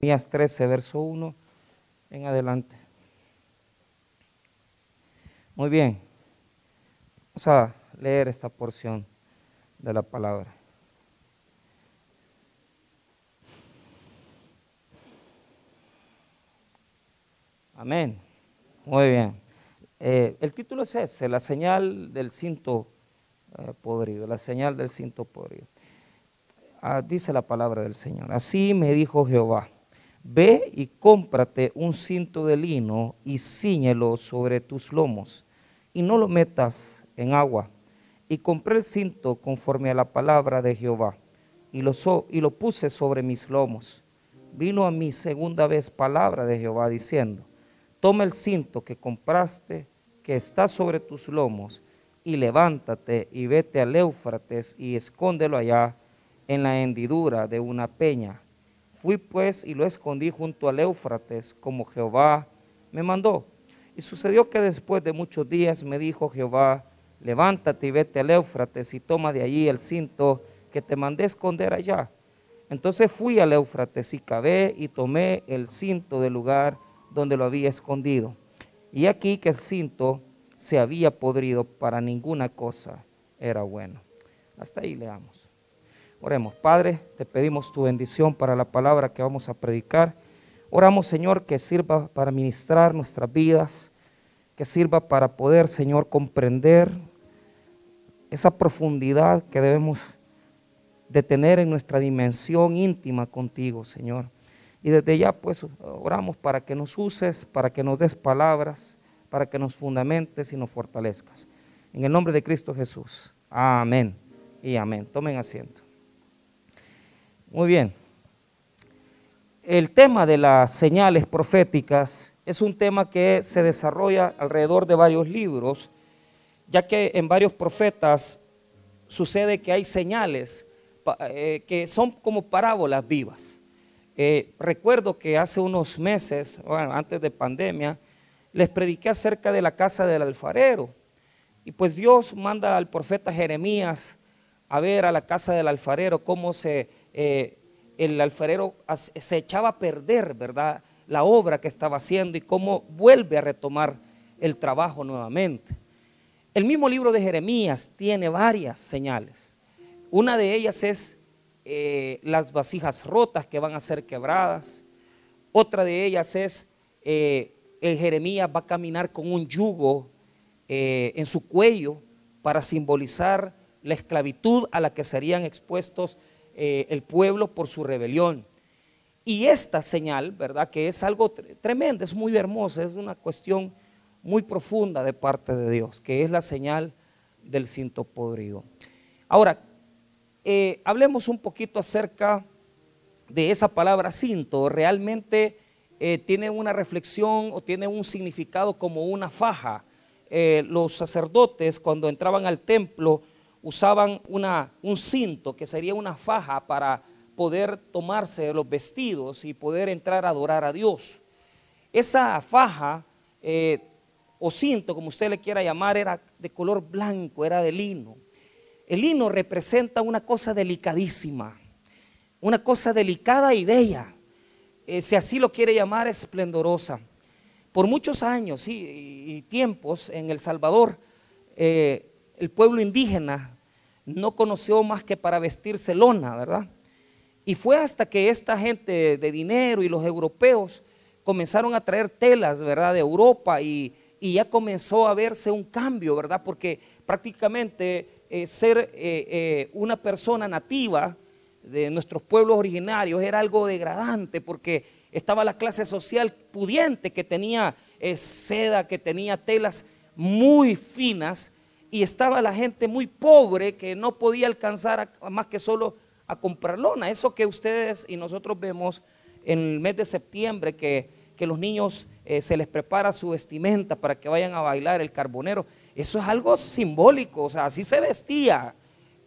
Jeremías 13, verso 1 en adelante. Muy bien, vamos a leer esta porción de la palabra. Amén. Muy bien. Eh, el título es ese, la señal del cinto eh, podrido, la señal del cinto podrido. Ah, dice la palabra del Señor. Así me dijo Jehová, ve y cómprate un cinto de lino y ciñelo sobre tus lomos y no lo metas en agua. Y compré el cinto conforme a la palabra de Jehová y lo, y lo puse sobre mis lomos. Vino a mí segunda vez palabra de Jehová diciendo, toma el cinto que compraste, que está sobre tus lomos, y levántate y vete al Éufrates y escóndelo allá en la hendidura de una peña. Fui pues y lo escondí junto al Éufrates, como Jehová me mandó. Y sucedió que después de muchos días me dijo Jehová, levántate y vete al Éufrates y toma de allí el cinto que te mandé esconder allá. Entonces fui al Éufrates y cavé y tomé el cinto del lugar donde lo había escondido. Y aquí que el cinto se había podrido, para ninguna cosa era bueno. Hasta ahí leamos. Oremos, Padre, te pedimos tu bendición para la palabra que vamos a predicar. Oramos, Señor, que sirva para ministrar nuestras vidas, que sirva para poder, Señor, comprender esa profundidad que debemos de tener en nuestra dimensión íntima contigo, Señor. Y desde ya pues oramos para que nos uses, para que nos des palabras, para que nos fundamentes y nos fortalezcas. En el nombre de Cristo Jesús. Amén y amén. Tomen asiento. Muy bien. El tema de las señales proféticas es un tema que se desarrolla alrededor de varios libros, ya que en varios profetas sucede que hay señales eh, que son como parábolas vivas. Eh, recuerdo que hace unos meses, antes de pandemia, les prediqué acerca de la casa del alfarero. Y pues Dios manda al profeta Jeremías a ver a la casa del alfarero cómo se, eh, el alfarero se echaba a perder, ¿verdad? La obra que estaba haciendo y cómo vuelve a retomar el trabajo nuevamente. El mismo libro de Jeremías tiene varias señales. Una de ellas es eh, las vasijas rotas que van a ser quebradas. Otra de ellas es, eh, el Jeremías va a caminar con un yugo en su cuello para simbolizar la esclavitud a la que serían expuestos el pueblo por su rebelión. Y esta señal, ¿verdad? Que es algo tremendo, es muy hermosa, es una cuestión muy profunda de parte de Dios, que es la señal del cinto podrido. Ahora, eh, hablemos un poquito acerca de esa palabra cinto. Realmente eh, tiene una reflexión o tiene un significado como una faja. Eh, los sacerdotes cuando entraban al templo usaban un cinto que sería una faja para poder tomarse los vestidos y poder entrar a adorar a Dios. Esa faja o cinto, como usted le quiera llamar, era de color blanco, era de lino. El lino representa una cosa delicadísima, una cosa delicada y bella, eh, si así lo quiere llamar, esplendorosa. Por muchos años y, tiempos en El Salvador, eh, el pueblo indígena no conoció más que para vestirse lona, ¿verdad? Y fue hasta que esta gente de dinero y los europeos comenzaron a traer telas, ¿verdad? De Europa y, ya comenzó a verse un cambio, ¿verdad? Porque prácticamente eh, ser eh, eh, una persona nativa de nuestros pueblos originarios era algo degradante porque estaba la clase social pudiente que tenía seda, que tenía telas muy finas y estaba la gente muy pobre que no podía alcanzar más que solo a comprar lona. Eso que ustedes y nosotros vemos en el mes de septiembre que, que los niños se les prepara su vestimenta para que vayan a bailar el carbonero. Eso es algo simbólico, o sea, así se vestía,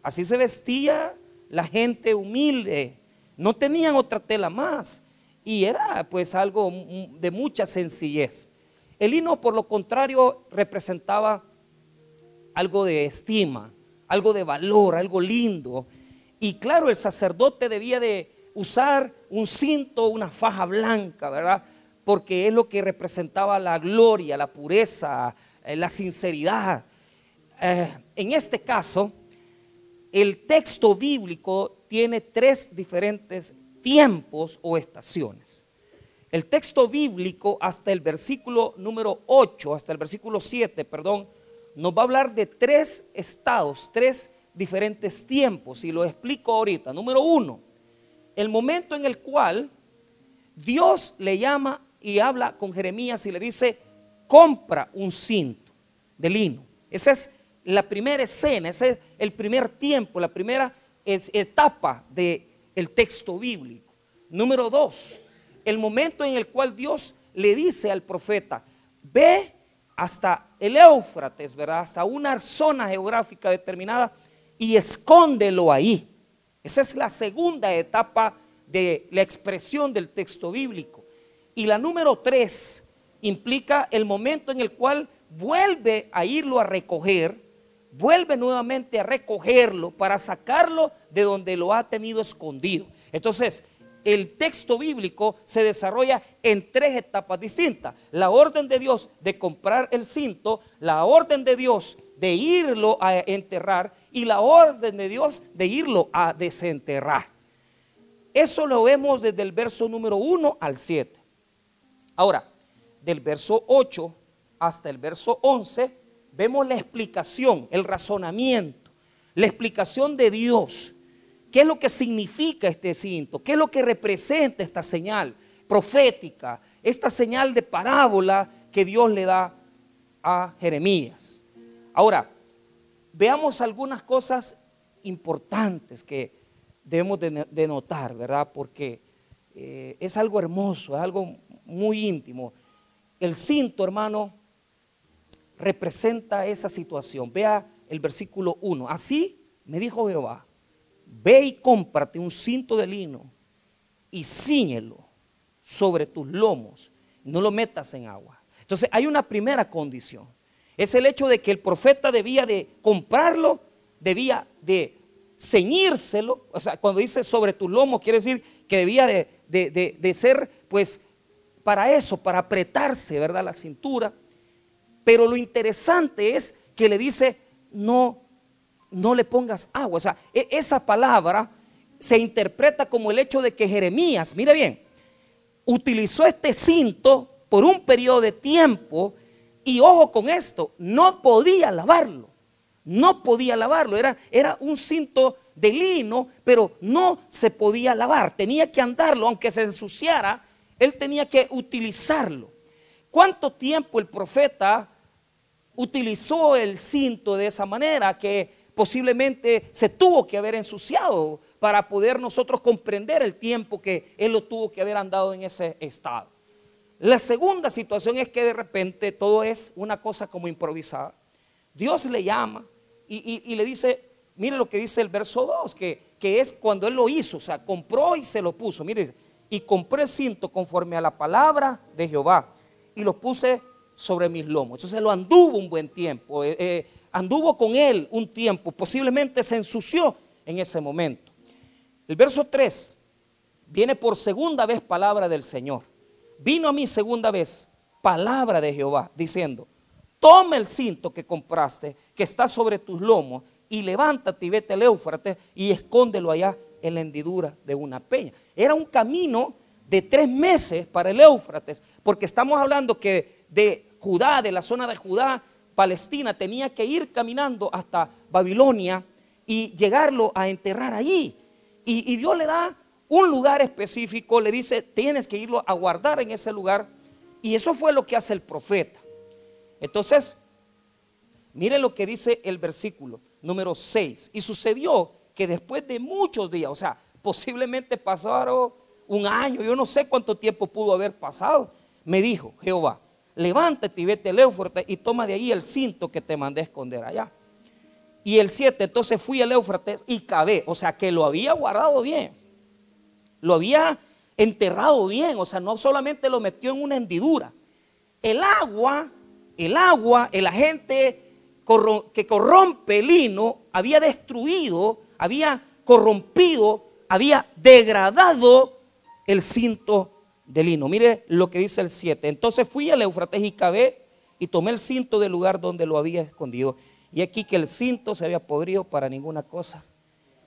así se vestía la gente humilde, no tenían otra tela más y era pues algo de mucha sencillez. El hino, por lo contrario, representaba algo de estima, algo de valor, algo lindo. Y claro, el sacerdote debía de, usar un cinto, una faja blanca, ¿verdad? Porque es lo que representaba la gloria, la pureza, eh, la sinceridad. Eh, en este caso, el texto bíblico tiene tres diferentes tiempos o estaciones. El texto bíblico hasta el versículo número 8, hasta el versículo 7, perdón, nos va a hablar de tres estados, tres diferentes tiempos, y lo explico ahorita. Número uno, el momento en el cual Dios le llama y habla con Jeremías y le dice, compra un cinto de lino. Esa es la primera escena, ese es el primer tiempo, la primera etapa del el texto bíblico. Número dos, el momento en el cual Dios le dice al profeta, ve hasta el Éufrates, ¿verdad? Hasta una zona geográfica determinada y escóndelo ahí. Esa es la segunda etapa de la expresión del texto bíblico. Y la número tres implica el momento en el cual vuelve a irlo a recoger, vuelve nuevamente a recogerlo para sacarlo de donde lo ha tenido escondido. Entonces, el texto bíblico se desarrolla en tres etapas distintas. La orden de Dios de comprar el cinto, la orden de Dios de irlo a enterrar y la orden de Dios de irlo a desenterrar. Eso lo vemos desde el verso número 1 al 7. Ahora, del verso 8 hasta el verso 11, vemos la explicación, el razonamiento, la explicación de Dios. ¿Qué es lo que significa este cinto? ¿Qué es lo que representa esta señal profética? Esta señal de parábola que Dios le da a Jeremías. Ahora, veamos algunas cosas importantes que debemos de, notar, ¿verdad? Porque eh, es algo hermoso, es algo muy íntimo. El cinto, hermano, representa esa situación. Vea el versículo 1. Así me dijo Jehová, ve y cómprate un cinto de lino y ciñelo sobre tus lomos, no lo metas en agua. Entonces hay una primera condición es el hecho de que el profeta debía de comprarlo, debía de ceñírselo, o sea, cuando dice sobre tus lomos, quiere decir que debía de, ser, pues, para eso, para apretarse, ¿verdad? La cintura. Pero lo interesante es que le dice, no, no le pongas agua. O sea, e, esa palabra se interpreta como el hecho de que Jeremías, mire bien, utilizó este cinto por un periodo de tiempo y ojo con esto, no podía lavarlo. No podía lavarlo. Era, era un cinto de lino, pero no se podía lavar. Tenía que andarlo, aunque se ensuciara, él tenía que utilizarlo. ¿Cuánto tiempo el profeta utilizó el cinto de esa manera que posiblemente se tuvo que haber ensuciado para poder nosotros comprender el tiempo que él lo tuvo que haber andado en ese estado? La segunda situación es que de repente todo es una cosa como improvisada. Dios le llama y, le dice, mire lo que dice el verso 2, que, es cuando él lo hizo, o sea, compró y se lo puso. Mire, y compré el cinto conforme a la palabra de Jehová y lo puse sobre mis lomos. Entonces lo anduvo un buen tiempo, eh, eh, anduvo con él un tiempo, posiblemente se ensució en ese momento. El verso 3 viene por segunda vez palabra del Señor vino a mí segunda vez palabra de Jehová diciendo, toma el cinto que compraste, que está sobre tus lomos, y levántate y vete al Éufrates y escóndelo allá en la hendidura de una peña. Era un camino de tres meses para el Éufrates, porque estamos hablando que de Judá, de la zona de Judá, Palestina, tenía que ir caminando hasta Babilonia y llegarlo a enterrar allí. Y, Dios le da un lugar específico, le dice, tienes que irlo a guardar en ese lugar. Y eso fue lo que hace el profeta. Entonces, mire lo que dice el versículo número 6. Y sucedió que después de muchos días, o sea, posiblemente pasaron un año, yo no sé cuánto tiempo pudo haber pasado, me dijo Jehová, levántate y vete al Éufrates y toma de ahí el cinto que te mandé a esconder allá. Y el 7, entonces fui al Éufrates y cabé, o sea, que lo había guardado bien lo había enterrado bien, o sea, no solamente lo metió en una hendidura. El agua, el agua, el agente que corrompe el lino, había destruido, había corrompido había degradado el cinto de lino. Mire lo que dice el 7. Entonces fui al Eufrates y cabé y tomé el cinto del lugar donde lo había escondido. Y aquí que el cinto se había podrido para ninguna cosa.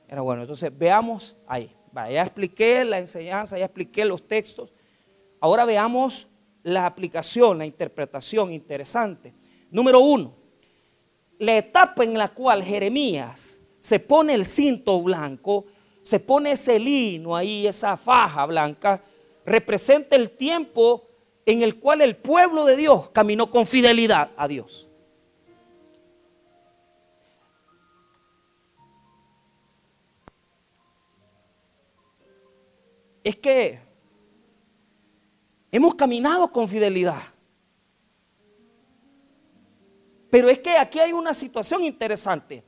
Era bueno. Entonces veamos ahí. ya expliqué la enseñanza, ya expliqué los textos. Ahora veamos la aplicación, la interpretación interesante. Número uno, la etapa en la cual Jeremías se pone el cinto blanco, se pone ese lino ahí, esa faja blanca, representa el tiempo en el cual el pueblo de Dios caminó con fidelidad a Dios. Es que hemos caminado con fidelidad. Pero es que aquí hay una situación interesante.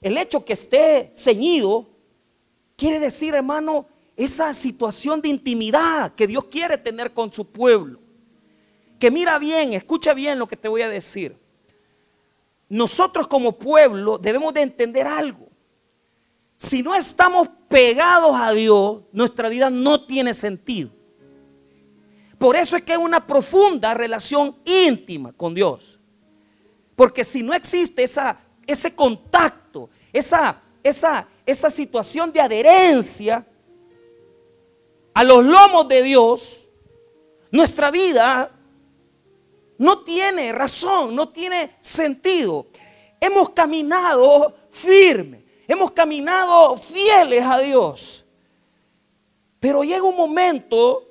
El hecho que esté ceñido quiere decir, hermano, esa situación de intimidad que Dios quiere tener con su pueblo. Que mira bien, escucha bien lo que te voy a decir. Nosotros como pueblo debemos de entender algo. Si no estamos pegados a Dios, nuestra vida no tiene sentido. Por eso es que hay una profunda relación íntima con Dios. Porque si no existe esa, ese contacto, esa, esa, esa situación de adherencia a los lomos de Dios, nuestra vida no tiene razón, no tiene sentido. Hemos caminado firme, hemos caminado fieles a Dios. Pero llega un momento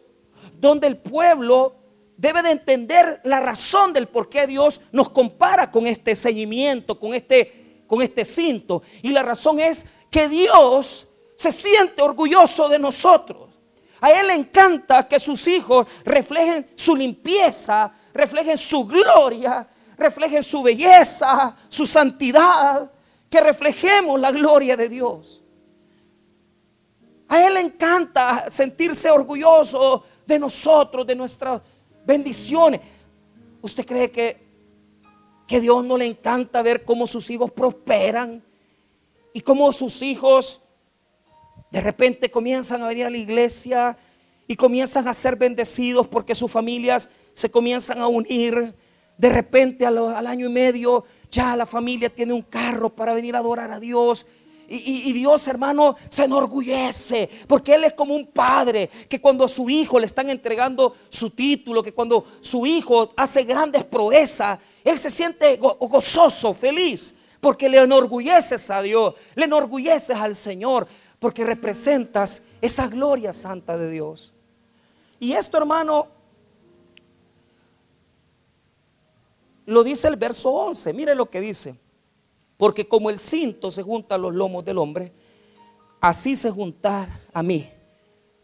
donde el pueblo debe de entender la razón del por qué Dios nos compara con este seguimiento, con este, con este cinto. Y la razón es que Dios se siente orgulloso de nosotros. A Él le encanta que sus hijos reflejen su limpieza, reflejen su gloria, reflejen su belleza, su santidad, que reflejemos la gloria de Dios. A Él le encanta sentirse orgulloso de nosotros, de nuestra bendiciones. ¿Usted cree que, que Dios no le encanta ver cómo sus hijos prosperan y cómo sus hijos de repente comienzan a venir a la iglesia y comienzan a ser bendecidos porque sus familias se comienzan a unir? De repente al año y medio ya la familia tiene un carro para venir a adorar a Dios y, Dios, hermano, se enorgullece porque Él es como un padre que cuando a su hijo le están entregando su título, que cuando su hijo hace grandes proezas, Él se siente gozoso, feliz, porque le enorgulleces a Dios, le enorgulleces al Señor, porque representas esa gloria santa de Dios. Y esto, hermano, lo dice el verso 11. Mire lo que dice. Porque como el cinto se junta a los lomos del hombre, así se juntar a mí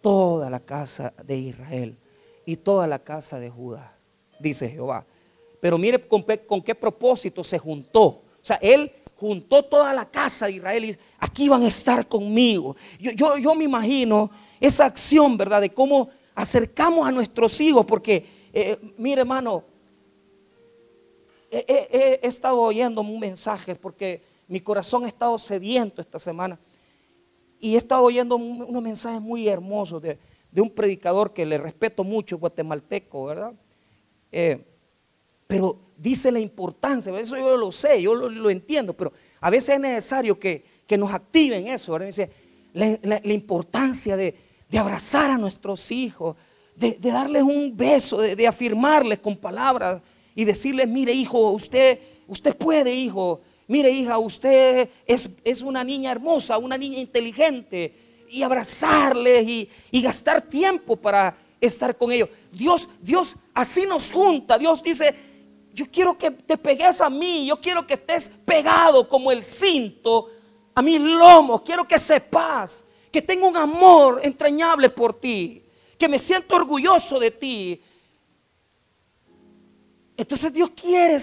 toda la casa de Israel y toda la casa de Judá, dice Jehová. Pero mire con, qué propósito se juntó. O sea, él juntó toda la casa de Israel y aquí van a estar conmigo. Yo, yo, me imagino esa acción, ¿verdad? De cómo acercamos a nuestros hijos, porque, eh, mire hermano, he, estado oyendo un mensaje porque mi corazón ha estado sediento esta semana. Y he estado oyendo unos mensajes muy hermosos de, un predicador que le respeto mucho, guatemalteco, ¿verdad? Eh, pero dice la importancia, eso yo lo sé, yo lo, entiendo, pero a veces es necesario que, nos activen eso. Dice la, importancia de, abrazar a nuestros hijos, de, darles un beso, de, de afirmarles con palabras y decirles, mire hijo, usted, usted puede hijo, mire hija, usted es, es una niña hermosa, una niña inteligente, y abrazarles y, y gastar tiempo para estar con ellos. Dios, Dios así nos junta, Dios dice, yo quiero que te pegues a mí, yo quiero que estés pegado como el cinto a mi lomo, quiero que sepas que tengo un amor entrañable por ti, que me siento orgulloso de ti, entonces Dios quiere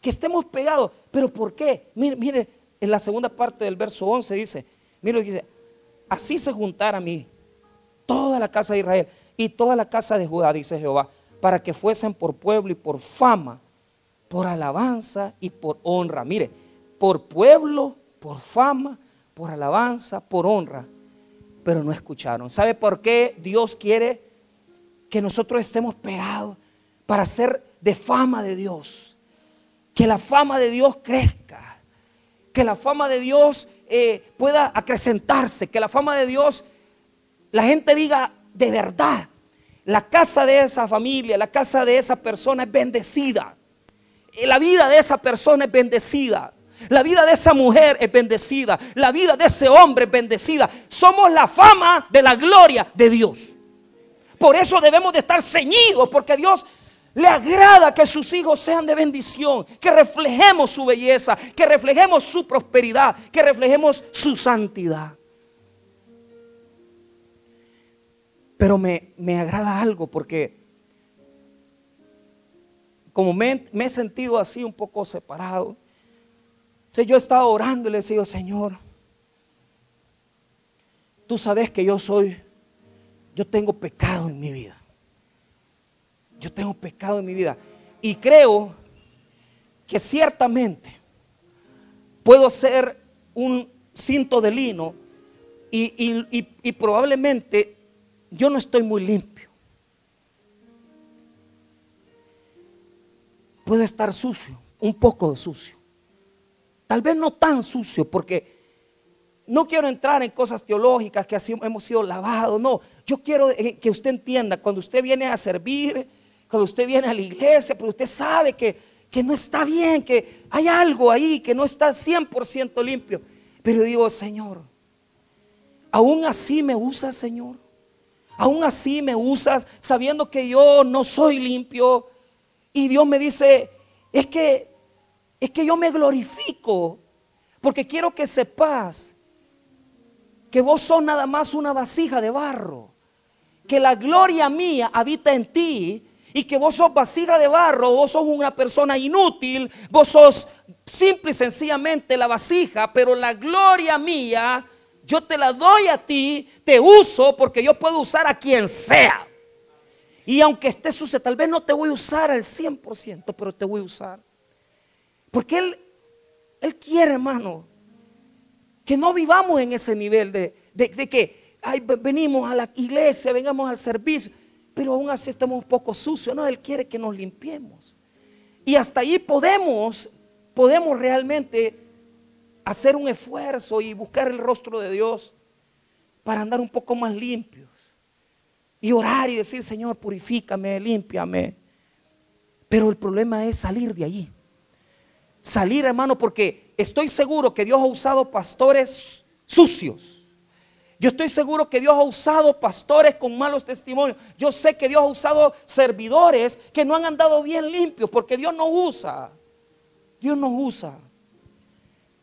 que estemos pegados. ¿Pero por qué? Mire, mire, en la segunda parte del verso 11 dice, mire lo que dice, así se juntara a mí toda la casa de Israel y toda la casa de Judá, dice Jehová, para que fuesen por pueblo y por fama, por alabanza y por honra. Mire, por pueblo, por fama, por alabanza, por honra. pero no escucharon. ¿Sabe por qué Dios quiere que nosotros estemos pegados para ser de fama de Dios? Que la fama de Dios crezca, que la fama de Dios eh, pueda acrecentarse, que la fama de Dios, la gente diga de verdad, la casa de esa familia, la casa de esa persona es bendecida. La vida de esa persona es bendecida. La vida de esa mujer es bendecida. La vida de ese hombre es bendecida. Somos la fama de la gloria de Dios. Por eso debemos de estar ceñidos, porque Dios le agrada que sus hijos sean de bendición, que reflejemos su belleza, que reflejemos su prosperidad, que reflejemos su santidad. Pero me, agrada algo porque como me, he sentido así un poco separado, yo he estado orando y le he Señor, tú sabes que yo soy, yo tengo pecado en mi vida. Yo tengo pecado en mi vida. Y creo que ciertamente puedo ser un cinto de lino y probablemente yo no estoy muy limpio. Puedo estar sucio, un poco sucio. Tal vez no tan sucio, porque no quiero entrar en cosas teológicas que así hemos sido lavados. No, yo quiero eh, que usted entienda, cuando usted viene a servir, cuando usted viene a la iglesia, pero usted sabe que, que no está bien, que hay algo ahí que no está 100% limpio. Pero digo, Señor, aún así me usa, Señor. Aún así me usas sabiendo que yo no soy limpio. Y Dios me dice, es que es que yo me glorifico porque quiero que sepas que vos sos nada más una vasija de barro, que la gloria mía habita en ti y que vos sos vasija de barro, vos sos una persona inútil, vos sos simple y sencillamente la vasija, pero la gloria mía yo te la doy a ti, te uso porque yo puedo usar a quien sea. Y aunque esté sucia, tal vez no te voy a usar al 100%, pero te voy a usar. Porque Él, Él quiere, hermano, que no vivamos en ese nivel de, que venimos a la iglesia, vengamos al servicio, pero aún así estamos un poco sucios. No, Él quiere que nos limpiemos. Y hasta ahí podemos, podemos realmente hacer un esfuerzo y buscar el rostro de Dios para andar un poco más limpios. Y orar y decir, Señor, purifícame, límpiame. Pero el problema es salir de allí. Salir, hermano, porque estoy seguro que Dios ha usado pastores sucios. Yo estoy seguro que Dios ha usado pastores con malos testimonios. Yo sé que Dios ha usado servidores que no han andado bien limpios, porque Dios no usa. Dios no usa.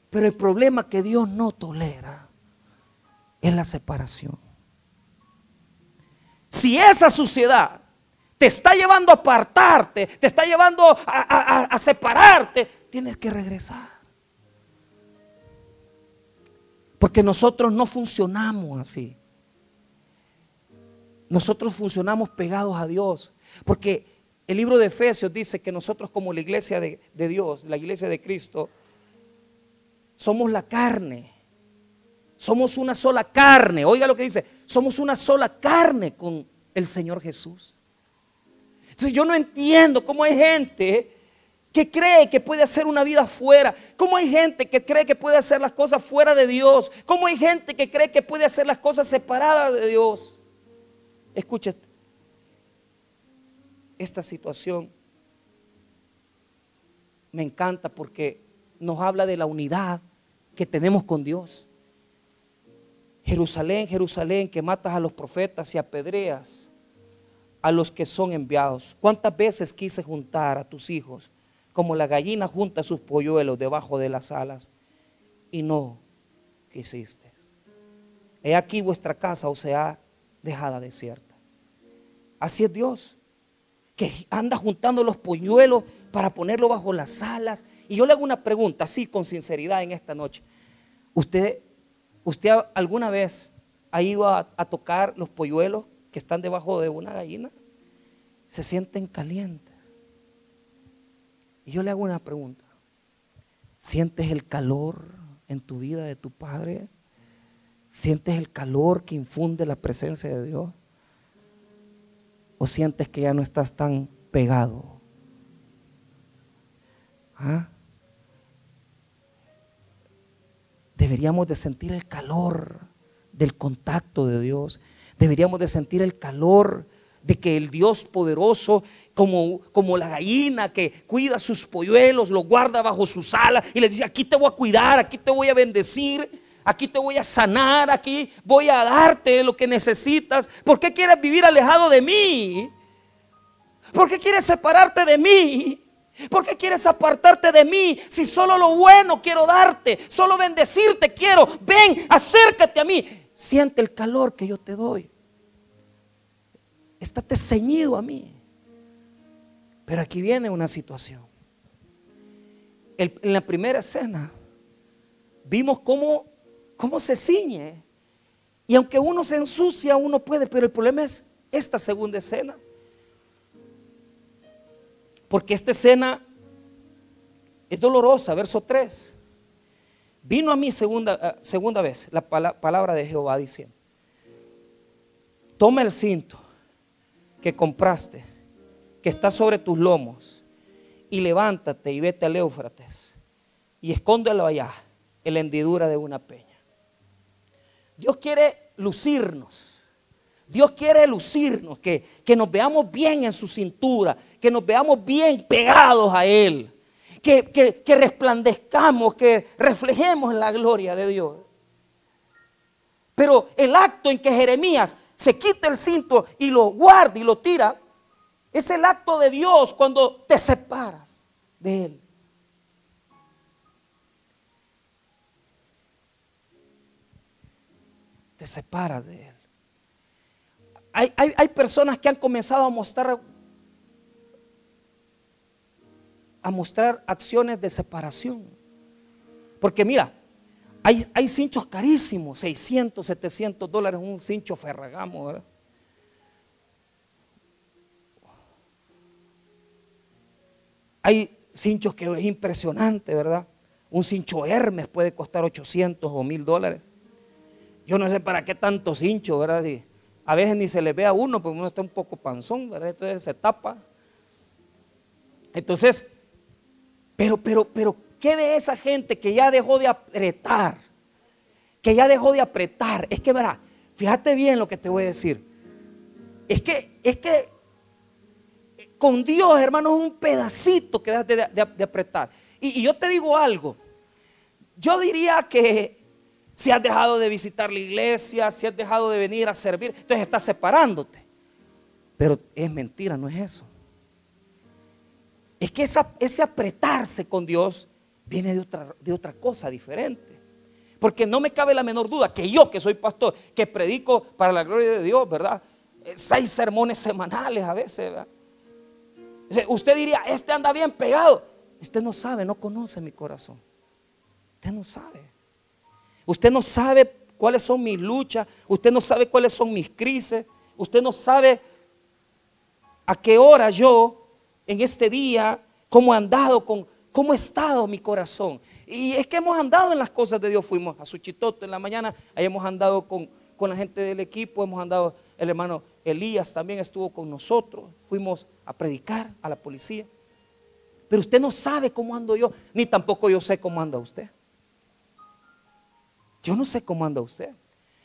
Pero el problema que Dios no tolera es la separación. Si esa suciedad te está llevando a apartarte, te está llevando a, separarte, tienes que regresar. Porque nosotros no funcionamos así. Nosotros funcionamos pegados a Dios. Porque el libro de Efesios dice que nosotros como la iglesia de Dios, la iglesia de Cristo, somos la carne. Somos una sola carne. Oiga lo que dice. Somos una sola carne con el Señor Jesús. Entonces yo no entiendo cómo hay gente que cree que puede hacer una vida fuera. Cómo hay gente que cree que puede hacer las cosas fuera de Dios. Cómo hay gente que cree que puede hacer las cosas separadas de Dios. Escucha esta situación. Me encanta porque nos habla de la unidad que tenemos con Dios. Jerusalén, Jerusalén, que matas a los profetas y apedreas a los que son enviados. ¿Cuántas veces quise juntar a tus hijos como la gallina junta sus polluelos debajo de las alas y no quisiste? He aquí vuestra casa o sea dejada desierta. Así es Dios, que anda juntando los polluelos para ponerlo bajo las alas. Y yo le hago una pregunta, así con sinceridad en esta noche. ¿Usted, usted alguna vez ha ido a, tocar los polluelos que están debajo de una gallina? Se sienten calientes. Y yo le hago una pregunta. ¿Sientes el calor en tu vida de tu padre? ¿Sientes el calor que infunde la presencia de Dios? ¿O sientes que ya no estás tan pegado? ¿Ah? Deberíamos de sentir el calor del contacto de Dios. Deberíamos de sentir el calor de que el Dios poderoso, como, como la gallina que cuida sus polluelos, lo guarda bajo sus alas y le dice, aquí te voy a cuidar, aquí te voy a bendecir, aquí te voy a sanar, aquí voy a darte lo que necesitas. ¿Por qué quieres vivir alejado de mí? ¿Por qué quieres separarte de mí? ¿Por qué quieres apartarte de mí si solo lo bueno quiero darte? Solo bendecirte quiero. Ven, acércate a mí. Siente el calor que yo te doy. Estate ceñido a mí. Pero aquí viene una situación. en la primera escena vimos cómo, cómo se ciñe. Y aunque uno se ensucia, uno puede, pero el problema es esta segunda escena. Porque esta escena es dolorosa, verso 3. Vino a mí segunda, eh, segunda vez la palabra de Jehová diciendo, toma el cinto que compraste, que está sobre tus lomos, y levántate y vete al Éufrates y escóndelo allá, en la hendidura de una peña. Dios quiere lucirnos. Dios quiere lucirnos, que, que nos veamos bien en su cintura, que nos veamos bien pegados a Él, que, que, que resplandezcamos, que reflejemos la gloria de Dios. Pero el acto en que Jeremías se quita el cinto y lo guarda y lo tira, es el acto de Dios cuando te separas de Él. Te separas de Él. Hay, hay, personas que han comenzado a mostrar a mostrar acciones de separación. Porque mira, hay, cinchos carísimos, 600, 700 dólares un cincho Ferragamo, ¿verdad? Hay cinchos que es impresionante, ¿verdad? Un cincho Hermes puede costar 800 o 1000 dólares. Yo no sé para qué tanto cincho, ¿verdad? A veces ni se le ve a uno, porque uno está un poco panzón, ¿verdad? Entonces se tapa. Entonces, pero, pero, pero, ¿Qué de esa gente que ya dejó de apretar? Que ya dejó de apretar. Es que, verá, fíjate bien lo que te voy a decir. Es que, es que con Dios, hermano, es un pedacito que dejas de, apretar. Y, y yo te digo algo. Yo diría que si has dejado de visitar la iglesia, si has dejado de venir a servir, entonces estás separándote. Pero es mentira, no es eso. Es que ese apretarse con Dios viene de otra, de otra cosa diferente. Porque no me cabe la menor duda que yo, que soy pastor, que predico para la gloria de Dios, ¿verdad? Eh, seis sermones semanales a veces, ¿verdad? Usted diría, este anda bien pegado. Usted no sabe, no conoce mi corazón. Usted no sabe. Usted no sabe cuáles son mis luchas. Usted no sabe cuáles son mis crisis. Usted no sabe a qué hora yo, en este día, cómo he andado con cómo ha estado mi corazón. Y es que hemos andado en las cosas de Dios. Fuimos a Suchitoto en la mañana, ahí hemos andado con, la gente del equipo, hemos andado, el hermano Elías también estuvo con nosotros, fuimos a predicar a la policía. Pero usted no sabe cómo ando yo, ni tampoco yo sé cómo anda usted. Yo no sé cómo anda usted.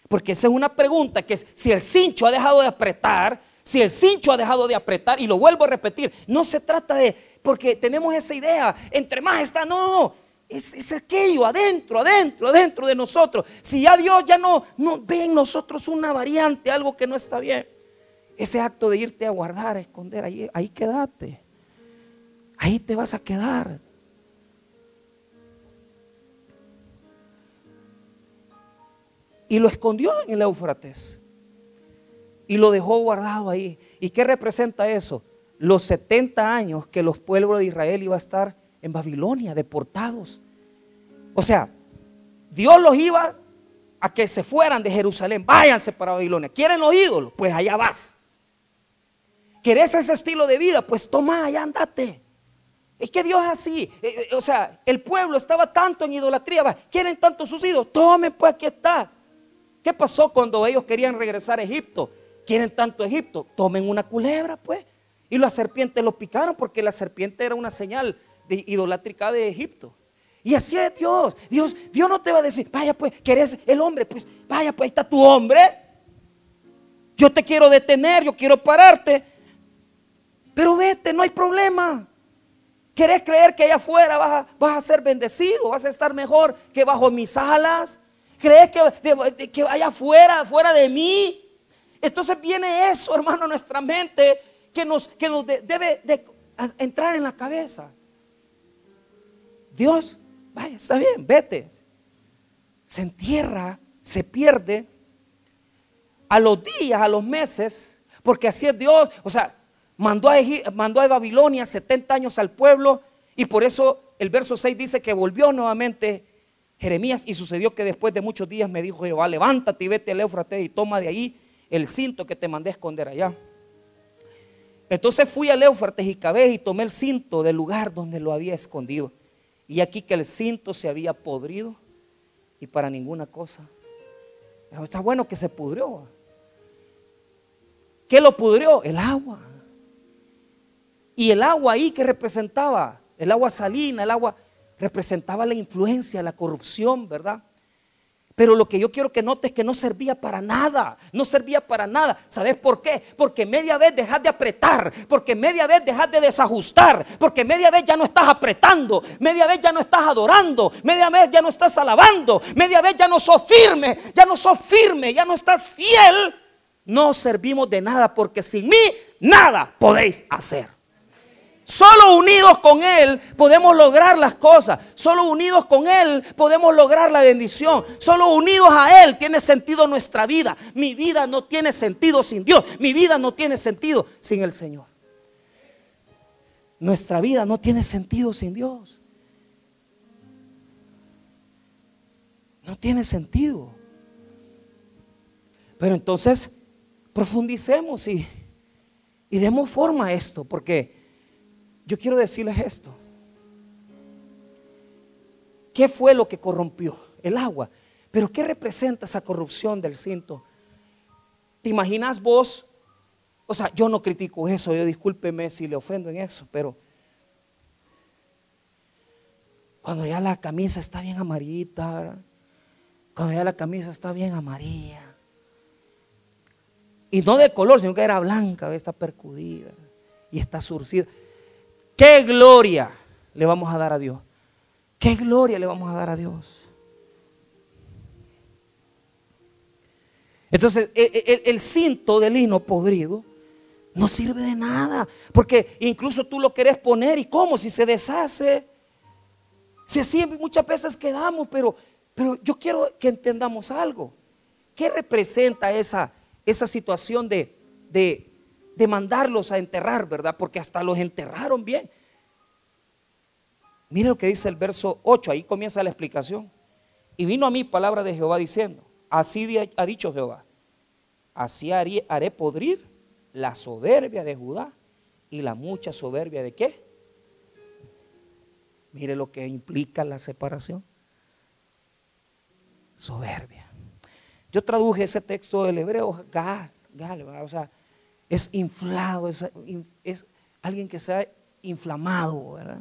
Porque esa es una pregunta que es, si el cincho ha dejado de apretar, si el cincho ha dejado de apretar, y lo vuelvo a repetir, no se trata de, porque tenemos esa idea, entre más está, no, no, es, aquello adentro, adentro, adentro de nosotros. Si ya Dios ya no, no ve en nosotros una variante, algo que no está bien, ese acto de irte a guardar, a esconder, ahí, ahí quédate, ahí te vas a quedar. Y lo escondió en el Éufrates y lo dejó guardado ahí. ¿Y qué representa eso? Los 70 años que los pueblos de Israel iba a estar en Babilonia, deportados. O sea, Dios los iba a que se fueran de Jerusalén, váyanse para Babilonia. ¿Quieren los ídolos? Pues allá vas. ¿Querés ese estilo de vida? Pues toma, allá andate. Es que Dios es así. Eh, eh, o sea, el pueblo estaba tanto en idolatría. ¿Quieren tanto sus ídolos? Tomen, pues aquí está. ¿Qué pasó cuando ellos querían regresar a Egipto? Quieren tanto Egipto, tomen una culebra, pues. Y las serpientes lo picaron porque la serpiente era una señal de idolátrica de Egipto. Y así es Dios. Dios, Dios no te va a decir, vaya pues, ¿querés el hombre? Pues vaya pues, ahí está tu hombre. Yo te quiero detener, yo quiero pararte. Pero vete, no hay problema. ¿Querés creer que allá afuera vas a ser bendecido? ¿Vas a estar mejor que bajo mis alas? ¿Crees que, allá afuera, fuera de mí? Entonces viene eso, hermano, a nuestra mente que nos, que nos debe de entrar en la cabeza. Dios, vaya, está bien, vete. Se entierra, se pierde a los días, a los meses, porque así es Dios. O sea, mandó a, mandó a Babilonia 70 años al pueblo y por eso el verso 6 dice que volvió nuevamente Jeremías y sucedió que después de muchos días me dijo Jehová, levántate y vete al Éufrates y toma de ahí el cinto que te mandé a esconder allá. Entonces fui al Éufrates y cabé y tomé el cinto del lugar donde lo había escondido. Y aquí que el cinto se había podrido y para ninguna cosa. Está bueno que se pudrió. ¿Qué lo pudrió? El agua. Y el agua ahí que representaba, el agua salina, el agua representaba la influencia, la corrupción, ¿verdad? Pero lo que yo quiero que notes es que no servía para nada, no servía para nada. ¿Sabes por qué? Porque media vez dejas de apretar, porque media vez dejas de desajustar, porque media vez ya no estás apretando, media vez ya no estás adorando, media vez ya no estás alabando, media vez ya no sos firme, ya no sos firme, ya no estás fiel. No servimos de nada porque sin mí nada podéis hacer. Solo unidos con Él podemos lograr las cosas. Solo unidos con Él podemos lograr la bendición. Solo unidos a Él tiene sentido nuestra vida. Mi vida no tiene sentido sin Dios. Mi vida no tiene sentido sin el Señor. Nuestra vida no tiene sentido sin Dios. No tiene sentido. Pero entonces profundicemos y, demos forma a esto, porque yo quiero decirles esto. ¿Qué fue lo que corrompió? El agua. Pero ¿qué representa esa corrupción del cinto? ¿Te imaginas vos? O sea, yo no critico eso, yo discúlpeme si le ofendo en eso, pero cuando ya la camisa está bien amarillita, cuando ya la camisa está bien amarilla, y no de color, sino que era blanca, está percudida y está surcida. ¿Qué gloria le vamos a dar a Dios? ¿Qué gloria le vamos a dar a Dios? Entonces, el, cinto de lino podrido no sirve de nada, porque incluso tú lo querés poner y cómo si se deshace. Si así muchas veces quedamos, pero, pero yo quiero que entendamos algo. ¿Qué representa esa, esa situación de, de, de mandarlos a enterrar, ¿verdad? Porque hasta los enterraron bien. Mire lo que dice el verso 8, ahí comienza la explicación. Y vino a mí palabra de Jehová diciendo, así ha dicho Jehová, así haré, podrir la soberbia de Judá y la mucha soberbia de qué. Mire lo que implica la separación. Soberbia. Yo traduje ese texto del hebreo, gal, gal, o sea, es inflado, es, alguien que se ha inflamado, ¿verdad?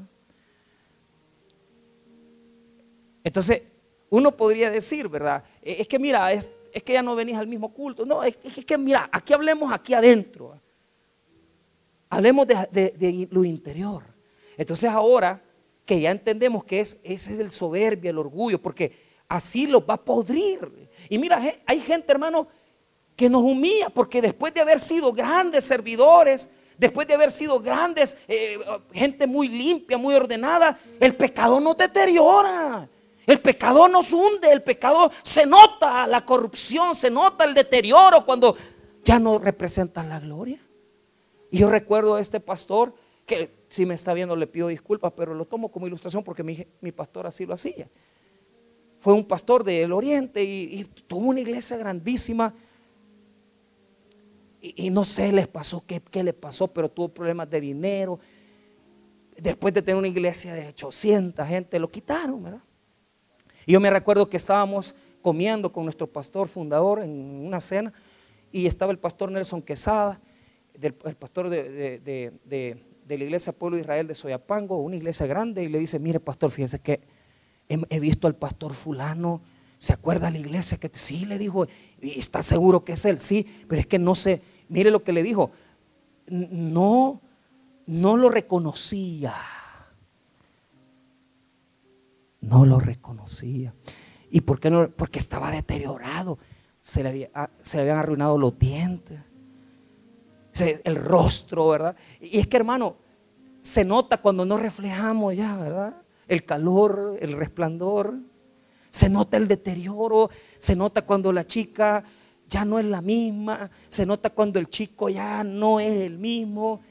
Entonces, uno podría decir, ¿verdad? E, es que mira, es, que ya no venís al mismo culto. No, es, que mira, aquí hablemos aquí adentro. Hablemos de, lo interior. Entonces ahora que ya entendemos que es, ese es el soberbia, el orgullo, porque así lo va a podrir. Y mira, hay gente, hermano, que nos humilla, porque después de haber sido grandes servidores, después de haber sido grandes, eh, gente muy limpia, muy ordenada, el pecado nos deteriora. El pecado nos hunde, el pecado se nota, la corrupción, se nota el deterioro cuando ya no representa la gloria. Y yo recuerdo a este pastor, que si me está viendo le pido disculpas, pero lo tomo como ilustración porque mi, mi pastor así lo hacía. Fue un pastor del oriente y tuvo una iglesia grandísima y, no sé, les pasó qué, qué le pasó, pero tuvo problemas de dinero. Después de tener una iglesia de 800 gente, lo quitaron, ¿verdad? Y yo me recuerdo que estábamos comiendo con nuestro pastor fundador en una cena y estaba el pastor Nelson Quesada, el pastor de, la iglesia Pueblo de Israel de Soyapango, una iglesia grande, y le dice, mire pastor, fíjese que he, visto al pastor fulano, ¿se acuerda la iglesia? Que sí, le dijo, y está seguro que es él, sí, pero es que no sé, mire lo que le dijo, no, no lo reconocía. No lo reconocía. ¿Y por qué no? Porque estaba deteriorado. Se le, ah, habían arruinado los dientes. El rostro, ¿verdad? Y es que, hermano, se nota cuando no reflejamos ya, ¿verdad? El calor, el resplandor. Se nota el deterioro. Se nota cuando la chica ya no es la misma. Se nota cuando el chico ya no es el mismo.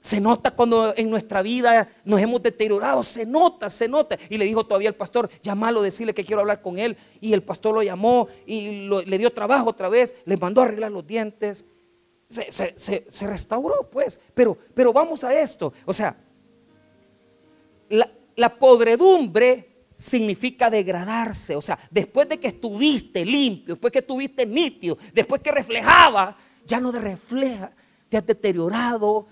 Se nota cuando en nuestra vida nos hemos deteriorado, se nota, se nota. Y le dijo todavía el pastor, llámalo, decirle que quiero hablar con él. Y el pastor lo llamó y le dio trabajo otra vez, le mandó a arreglar los dientes. Se, restauró, pues. Pero, pero vamos a esto. O sea, la, la podredumbre significa degradarse. O sea, después de que estuviste limpio, después que estuviste nítido, después que reflejaba, ya no te refleja, te has deteriorado,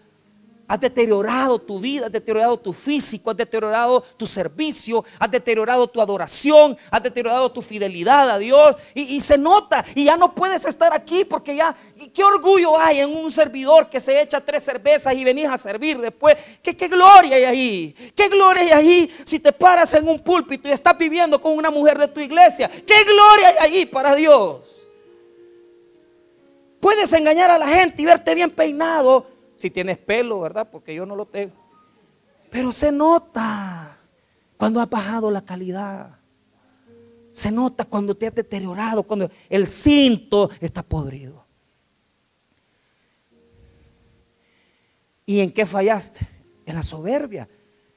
Has deteriorado tu vida, has deteriorado tu físico, has deteriorado tu servicio, has deteriorado tu adoración, has deteriorado tu fidelidad a Dios. Y, se nota, y ya no puedes estar aquí porque ya, ¿qué orgullo hay en un servidor que se echa tres cervezas y venís a servir después? ¿Qué, qué gloria hay ahí? ¿Qué gloria hay ahí si te paras en un púlpito y estás viviendo con una mujer de tu iglesia? ¿Qué gloria hay ahí para Dios? Puedes engañar a la gente y verte bien peinado si tienes pelo, ¿verdad? Porque yo no lo tengo. Pero se nota cuando ha bajado la calidad. Se nota cuando te has deteriorado, cuando el cinto está podrido. ¿Y en qué fallaste? En la soberbia.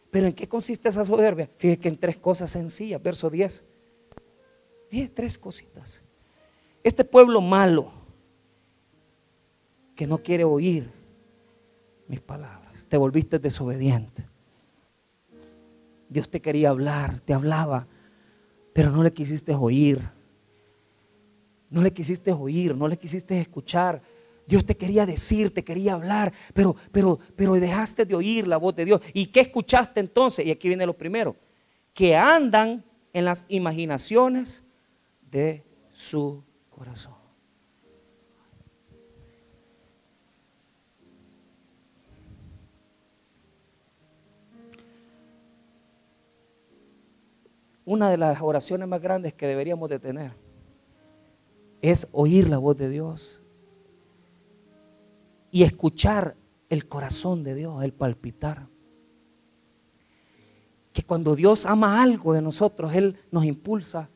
¿Pero en qué consiste esa soberbia? Fíjate que en tres cosas sencillas. Verso 10. 10, tres cositas. Este pueblo malo que no quiere oír mis palabras. Te volviste desobediente. Dios te quería hablar, te hablaba, pero no le quisiste oír. No le quisiste oír, no le quisiste escuchar. Dios te quería decir, te quería hablar, pero, pero, pero dejaste de oír la voz de Dios. ¿Y qué escuchaste entonces? Y aquí viene lo primero, que andan en las imaginaciones de su corazón. Una de las oraciones más grandes que deberíamos de tener es oír la voz de Dios y escuchar el corazón de Dios, el palpitar. Que cuando Dios ama algo de nosotros, Él nos impulsa.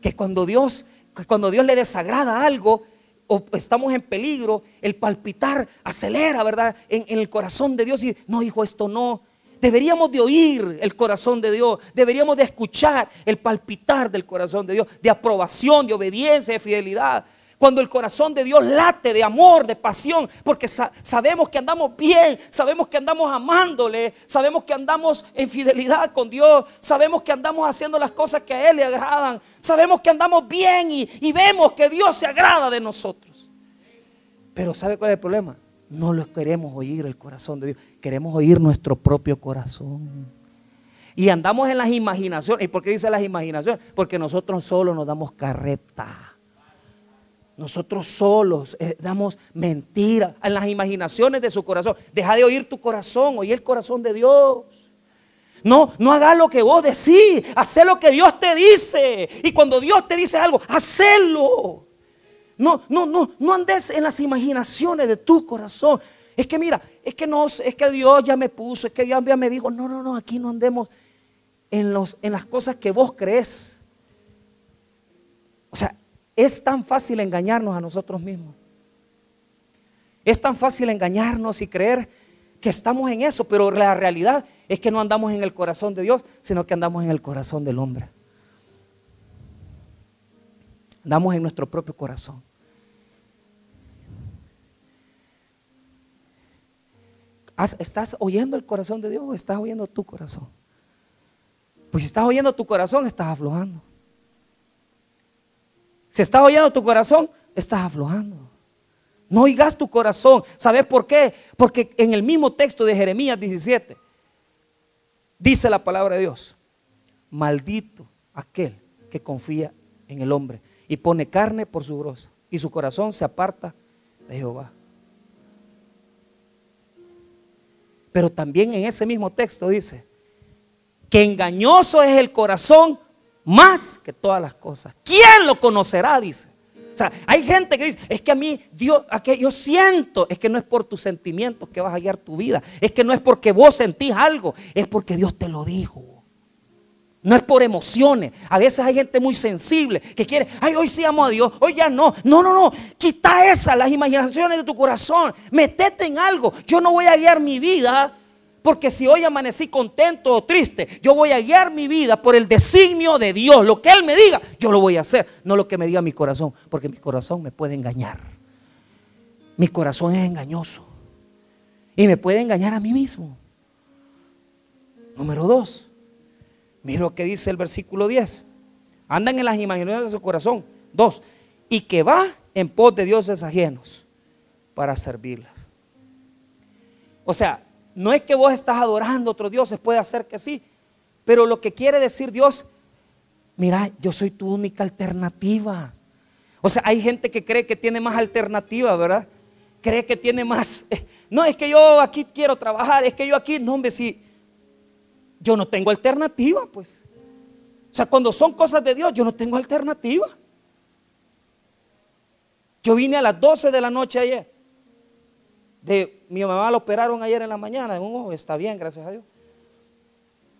Que cuando Dios, cuando Dios le desagrada algo o estamos en peligro, el palpitar acelera, ¿verdad? En, en el corazón de Dios y no, hijo, esto no, Deberíamos de oír el corazón de Dios, deberíamos de escuchar el palpitar del corazón de Dios, de aprobación, de obediencia, de fidelidad. Cuando el corazón de Dios late de amor, de pasión, porque sabemos que andamos bien, sabemos que andamos amándole, sabemos que andamos en fidelidad con Dios, sabemos que andamos haciendo las cosas que a Él le agradan, sabemos que andamos bien y, y vemos que Dios se agrada de nosotros. Pero ¿sabe cuál es el problema? No lo queremos oír el corazón de Dios, queremos oír nuestro propio corazón. Y andamos en las imaginaciones. ¿Y por qué dice las imaginaciones? Porque nosotros solos nos damos carreta. Nosotros solos eh, damos mentira en las imaginaciones de su corazón. Deja de oír tu corazón, oír el corazón de Dios. No, no hagas lo que vos decís, haz lo que Dios te dice. Y cuando Dios te dice algo, hacelo. No, no, no, no andes en las imaginaciones de tu corazón. Es que mira, es que no, es que Dios ya me puso, es que Dios ya me dijo, no, no, no, aquí no andemos en, los, en las cosas que vos crees. O sea, es tan fácil engañarnos a nosotros mismos. Es tan fácil engañarnos y creer que estamos en eso, pero la realidad es que no andamos en el corazón de Dios, sino que andamos en el corazón del hombre. Andamos en nuestro propio corazón. ¿Estás oyendo el corazón de Dios o estás oyendo tu corazón? Pues si estás oyendo tu corazón, estás aflojando. Si estás oyendo tu corazón, estás aflojando. No oigas tu corazón. ¿Sabes por qué? Porque en el mismo texto de Jeremías 17 dice la palabra de Dios, maldito aquel que confía en el hombre y pone carne por su grosa y su corazón se aparta de Jehová. Pero también en ese mismo texto dice que engañoso es el corazón más que todas las cosas. ¿Quién lo conocerá? Dice. O sea, hay gente que dice, es que a mí Dios, a que yo siento, es que no es por tus sentimientos que vas a guiar tu vida, es que no es porque vos sentís algo, es porque Dios te lo dijo. No es por emociones. A veces hay gente muy sensible que quiere, ay, hoy sí amo a Dios, hoy ya no. No, no, no. Quita esas, las imaginaciones de tu corazón. Metete en algo. Yo no voy a guiar mi vida porque si hoy amanecí contento o triste, yo voy a guiar mi vida por el designio de Dios. Lo que Él me diga, yo lo voy a hacer. No lo que me diga mi corazón, porque mi corazón me puede engañar. Mi corazón es engañoso. Y me puede engañar a mí mismo. Número dos Mira lo que dice el versículo 10. Andan en las imaginaciones de su corazón. Dos. Y que va en pos de dioses ajenos para servirlas. O sea, no es que vos estás adorando a otros dioses, puede ser que sí. Pero lo que quiere decir Dios, mira, yo soy tu única alternativa. O sea, hay gente que cree que tiene más alternativa, ¿verdad? Cree que tiene más. No, es que yo aquí quiero trabajar, es que yo aquí, no, hombre, si yo no tengo alternativa, pues. O sea, cuando son cosas de Dios, yo no tengo alternativa. Yo vine a las 12 de la noche ayer. De, mi mamá lo operaron ayer en la mañana de un ojo, está bien, gracias a Dios.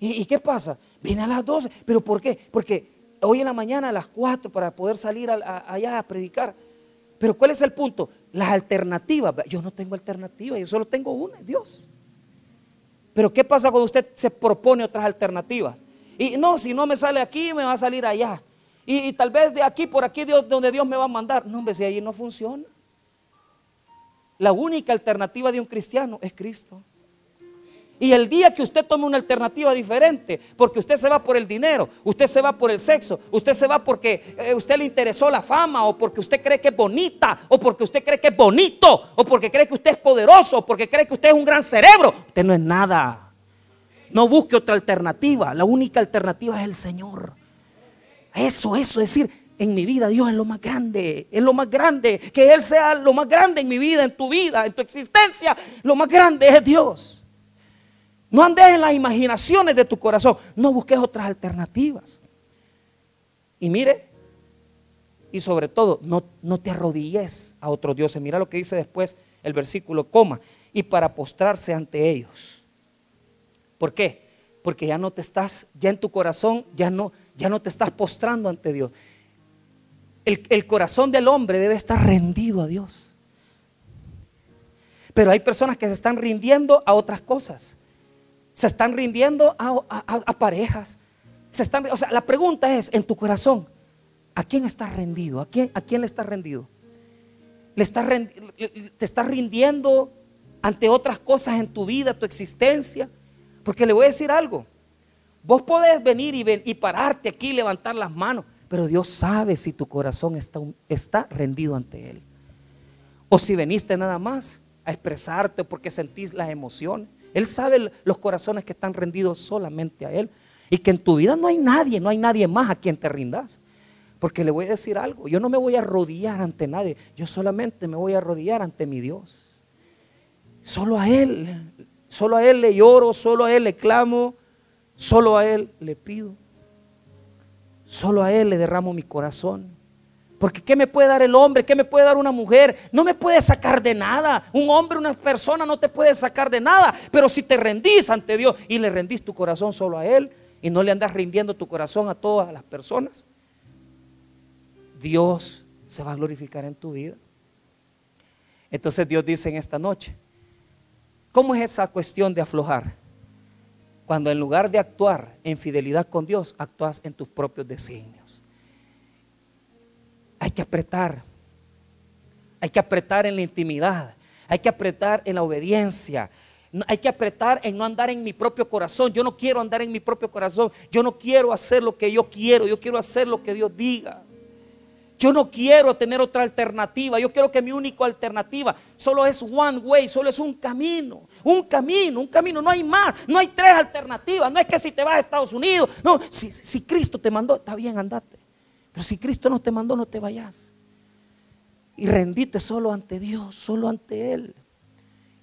¿Y, qué pasa? Vine a las 12, pero ¿por qué? Porque hoy en la mañana a las 4 para poder salir allá a predicar. Pero ¿cuál es el punto? Las alternativas. Yo no tengo alternativa, yo solo tengo una, Dios. Pero ¿qué pasa cuando usted se propone otras alternativas? Y no, si no me sale aquí, me va a salir allá. Y, tal vez de aquí, por aquí, donde Dios me va a mandar. No, hombre, si ahí no funciona. La única alternativa de un cristiano es Cristo. Y el día que usted tome una alternativa diferente, porque usted se va por el dinero, usted se va por el sexo, usted se va porque eh, usted le interesó la fama, o porque usted cree que es bonita, o porque usted cree que es bonito, o porque cree que usted es poderoso, o porque cree que usted es un gran cerebro, usted no es nada. No busque otra alternativa, la única alternativa es el Señor. Eso, eso, es decir, en mi vida Dios es lo más grande, es lo más grande, que Él sea lo más grande en mi vida, en tu vida, en tu existencia, lo más grande es Dios. No andes en las imaginaciones de tu corazón. No busques otras alternativas. Y mire, y sobre todo, no, no te arrodilles a otros dioses. Mira lo que dice después el versículo, coma, y para postrarse ante ellos. ¿Por qué? Porque ya no te estás, ya en tu corazón, ya no, ya no te estás postrando ante Dios. El, el corazón del hombre debe estar rendido a Dios. Pero hay personas que se están rindiendo a otras cosas se están rindiendo a, parejas. Se están, o sea, la pregunta es, en tu corazón, ¿a quién estás rendido? ¿A quién, a quién le estás rendido? ¿Le estás, ¿Te estás rindiendo ante otras cosas en tu vida, tu existencia? Porque le voy a decir algo. Vos podés venir y, y pararte aquí levantar las manos, pero Dios sabe si tu corazón está, está rendido ante Él. O si veniste nada más a expresarte porque sentís las emociones. Él sabe los corazones que están rendidos solamente a Él. Y que en tu vida no hay nadie, no hay nadie más a quien te rindas. Porque le voy a decir algo, yo no me voy a arrodillar ante nadie, yo solamente me voy a arrodillar ante mi Dios. Solo a Él, solo a Él le lloro, solo a Él le clamo, solo a Él le pido. Solo a Él le derramo mi corazón. Porque ¿qué me puede dar el hombre? ¿Qué me puede dar una mujer? No me puede sacar de nada. Un hombre, una persona no te puede sacar de nada. Pero si te rendís ante Dios y le rendís tu corazón solo a Él y no le andas rindiendo tu corazón a todas las personas, Dios se va a glorificar en tu vida. Entonces Dios dice en esta noche, ¿cómo es esa cuestión de aflojar? Cuando en lugar de actuar en fidelidad con Dios, actúas en tus propios designios. Hay que apretar. Hay que apretar en la intimidad. Hay que apretar en la obediencia. Hay que apretar en no andar en mi propio corazón. Yo no quiero andar en mi propio corazón. Yo no quiero hacer lo que yo quiero. Yo quiero hacer lo que Dios diga. Yo no quiero tener otra alternativa. Yo quiero que mi única alternativa solo es one way, solo es un camino. Un camino, un camino. No hay más. No hay tres alternativas. No es que si te vas a Estados Unidos. No, si, si Cristo te mandó, está bien, andate. Pero si Cristo no te mandó, no te vayas. Y rendite solo ante Dios, solo ante Él.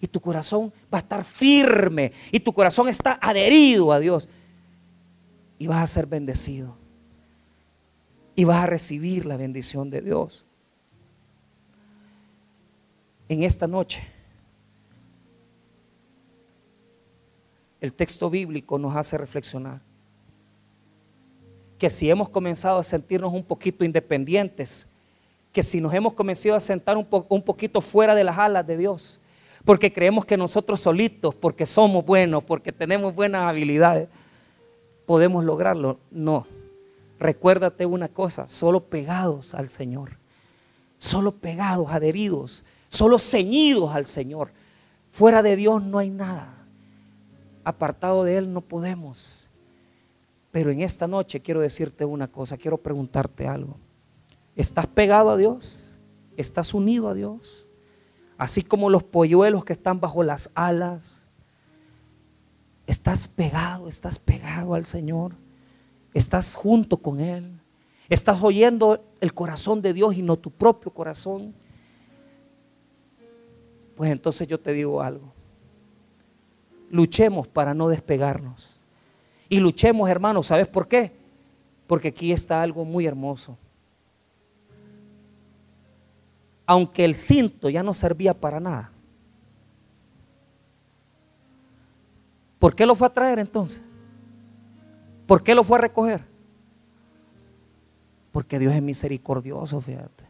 Y tu corazón va a estar firme. Y tu corazón está adherido a Dios. Y vas a ser bendecido y vas a recibir la bendición de Dios. En esta noche, el texto bíblico nos hace reflexionar que si hemos comenzado a sentirnos un poquito independientes, que si nos hemos comenzado a sentar un, poquito fuera de las alas de Dios, porque creemos que nosotros solitos, porque somos buenos, porque tenemos buenas habilidades, podemos lograrlo. No, Recuérdate una cosa, solo pegados al Señor, solo pegados, adheridos, solo ceñidos al Señor. Fuera de Dios no hay nada. Apartado de Él no podemos. Pero en esta noche quiero decirte una cosa, quiero preguntarte algo. ¿Estás pegado a Dios? ¿Estás unido a Dios? Así como los polluelos que están bajo las alas. ¿Estás pegado? ¿Estás pegado al Señor? Estás junto con Él. Estás oyendo el corazón de Dios y no tu propio corazón. Pues entonces yo te digo algo. Luchemos para no despegarnos. Y luchemos, hermanos, ¿sabes por qué? Porque aquí está algo muy hermoso. Aunque el cinto ya no servía para nada. ¿Por qué lo fue a traer entonces? ¿Por qué lo fue a recoger? Porque Dios es misericordioso, fíjate.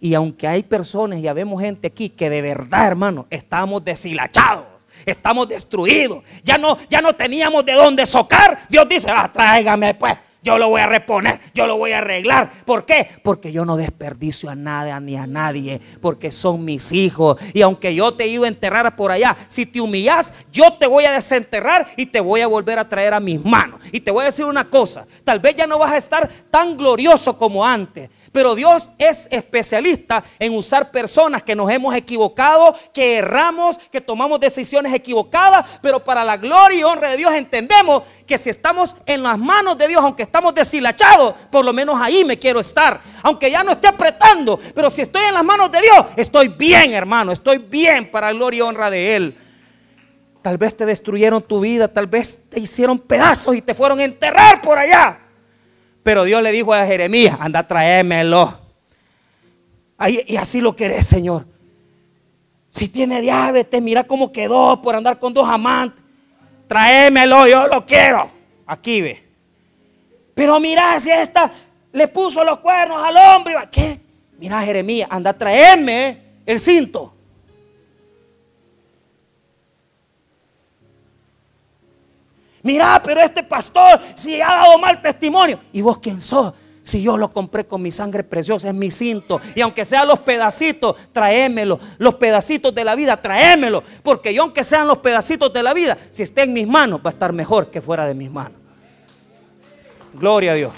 Y aunque hay personas y habemos gente aquí que de verdad, hermano, estamos deshilachados, estamos destruidos, ya no, ya no teníamos de dónde socar, Dios dice, ah, tráigame pues yo lo voy a reponer, yo lo voy a arreglar. ¿Por qué? Porque yo no desperdicio a nada ni a nadie, porque son mis hijos. Y aunque yo te he ido a enterrar por allá, si te humillas, yo te voy a desenterrar y te voy a volver a traer a mis manos. Y te voy a decir una cosa, tal vez ya no vas a estar tan glorioso como antes, pero Dios es especialista en usar personas que nos hemos equivocado, que erramos, que tomamos decisiones equivocadas, pero para la gloria y honra de Dios entendemos que si estamos en las manos de Dios, aunque estamos deshilachados, por lo menos ahí me quiero estar. Aunque ya no esté apretando, pero si estoy en las manos de Dios, estoy bien, hermano, estoy bien para la gloria y honra de Él. Tal vez te destruyeron tu vida, tal vez te hicieron pedazos y te fueron a enterrar por allá. Pero Dios le dijo a Jeremías, anda a traérmelo. y así lo querés, Señor. Si tiene diabetes, mira cómo quedó por andar con dos amantes. Tráemelo, yo lo quiero. Aquí ve. Pero mira si esta le puso los cuernos al hombre. ¿Qué? Mira, Jeremías, anda a traerme el cinto. Mira, pero este pastor, si ha dado mal testimonio. ¿Y vos quién sos? Si yo lo compré con mi sangre preciosa, es mi cinto. Y aunque sean los pedacitos, tráemelo. Los pedacitos de la vida, tráemelo. Porque yo, aunque sean los pedacitos de la vida, si esté en mis manos, va a estar mejor que fuera de mis manos. Gloria a Dios.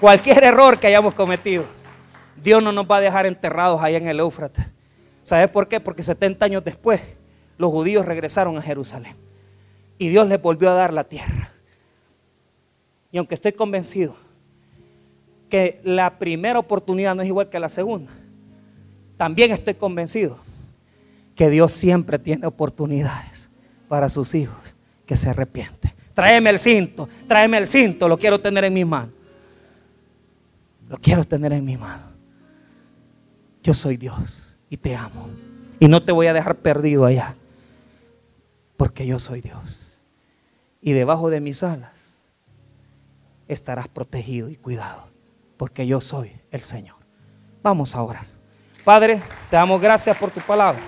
Cualquier error que hayamos cometido, Dios no nos va a dejar enterrados allá en el Éufrates. ¿Sabes por qué? Porque 70 años después, los judíos regresaron a Jerusalén y Dios les volvió a dar la tierra. Y aunque estoy convencido que la primera oportunidad no es igual que la segunda, también estoy convencido que Dios siempre tiene oportunidades para sus hijos que se arrepienten. Tráeme el cinto, tráeme el cinto, lo quiero tener en mis manos. Lo quiero tener en mis manos. Yo soy Dios y te amo. Y no te voy a dejar perdido allá, porque yo soy Dios y debajo de mis alas estarás protegido y cuidado, porque yo soy el Señor. Vamos a orar. Padre, te damos gracias por tu palabra.